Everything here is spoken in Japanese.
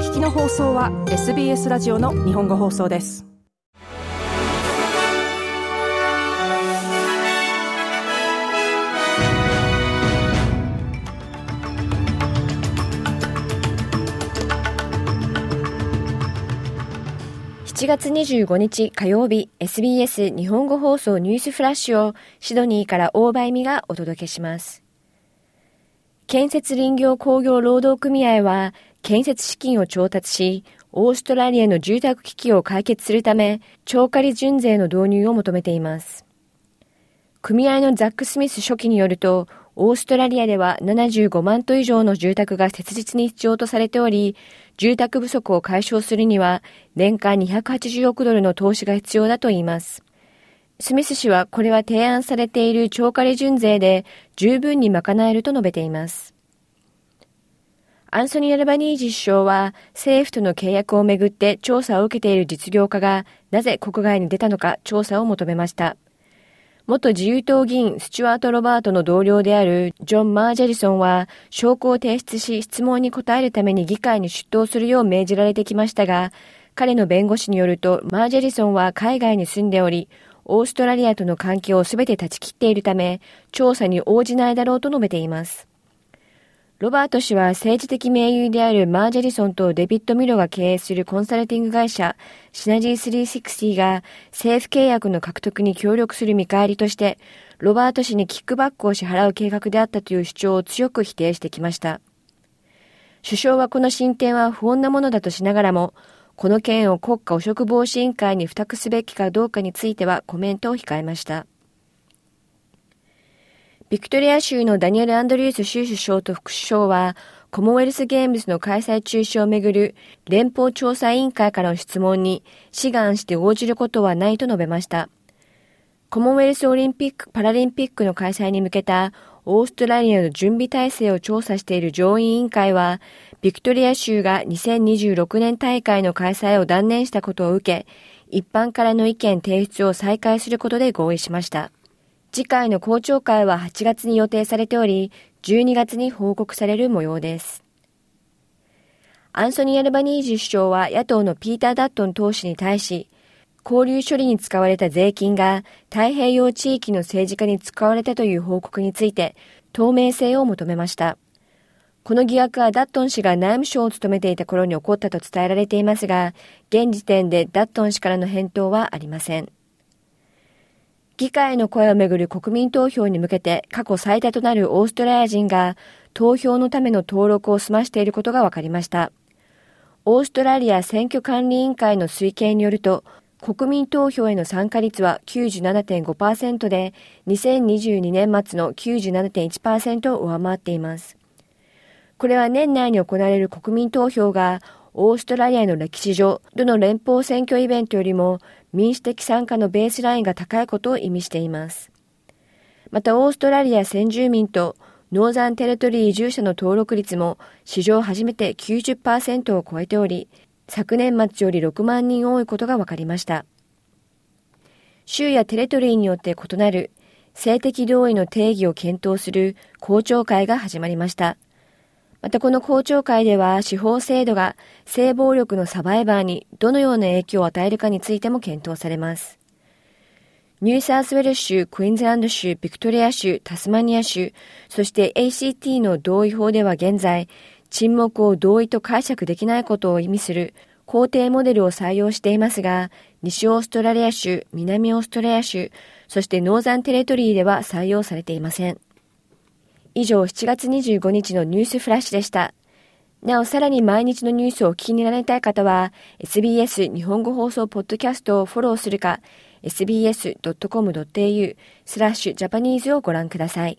聞きの放送は SBS ラジオの日本語放送です。7月25日火曜日 SBS 日本語放送ニュースフラッシュをシドニーから大場恵美がお届けします。建設林業工業労働組合は建設資金を調達し、オーストラリアの住宅危機を解決するため、超過利潤税の導入を求めています。組合のザック・スミス書記によると、オーストラリアでは75万棟以上の住宅が切実に必要とされており、住宅不足を解消するには年間280億ドルの投資が必要だといいます。スミス氏はこれは提案されている超過利潤税で十分に賄えると述べています。アンソニー・アルバニージ首相は政府との契約をめぐって調査を受けている実業家がなぜ国外に出たのか調査を求めました。元自由党議員スチュワート・ロバートの同僚であるジョン・マージェリソンは証拠を提出し質問に答えるために議会に出頭するよう命じられてきましたが、彼の弁護士によるとマージェリソンは海外に住んでおり、オーストラリアとの関係をすべて断ち切っているため、調査に応じないだろうと述べています。ロバート氏は政治的盟友であるマージェリソンとデビッド・ミロが経営するコンサルティング会社シナジー360が政府契約の獲得に協力する見返りとしてロバート氏にキックバックを支払う計画であったという主張を強く否定してきました。首相はこの進展は不穏なものだとしながらもこの件を国家汚職防止委員会に付託すべきかどうかについてはコメントを控えました。ビクトリア州のダニエル・アンドリュース州首相と副首相は、コモンウェルスゲームズの開催中止をめぐる連邦調査委員会からの質問に志願して応じることはないと述べました。コモンウェルスオリンピック・パラリンピックの開催に向けたオーストラリアの準備体制を調査している上院委員会は、ビクトリア州が2026年大会の開催を断念したことを受け、一般からの意見提出を再開することで合意しました。次回の公聴会は8月に予定されており、12月に報告される模様です。アンソニー・アルバニージ首相は野党のピーター・ダットン党首に対し、交流処理に使われた税金が太平洋地域の政治家に使われたという報告について透明性を求めました。この疑惑はダットン氏が内務省を務めていた頃に起こったと伝えられていますが、現時点でダットン氏からの返答はありません。議会の声をめぐる国民投票に向けて過去最多となるオーストラリア人が投票のための登録を済ましていることが分かりました。オーストラリア選挙管理委員会の推計によると、国民投票への参加率は97.5%で、2022年末の97.1%を上回っています。これは年内に行われる国民投票がオーストラリアの歴史上、どの連邦選挙イベントよりも民主的参加のベースラインが高いことを意味しています。またオーストラリア先住民とノーザンテレトリー移住者の登録率も史上初めて90%を超えており、昨年末より6万人多いことが分かりました。州やテレトリーによって異なる性的同意の定義を検討する公聴会が始まりました。またこの公聴会では司法制度が性暴力のサバイバーにどのような影響を与えるかについても検討されます。ニューサースウェル州、クイーンズランド州、ビクトリア州、タスマニア州、そして ACT の同意法では現在、沈黙を同意と解釈できないことを意味する肯定モデルを採用していますが、西オーストラリア州、南オーストラリア州、そしてノーザンテレトリーでは採用されていません。以上7月25日のニュースフラッシュでした。なお、さらに毎日のニュースをお聞きになりたい方は、SBS 日本語放送ポッドキャストをフォローするか、sbs.com.au スラッシュジャパニーズをご覧ください。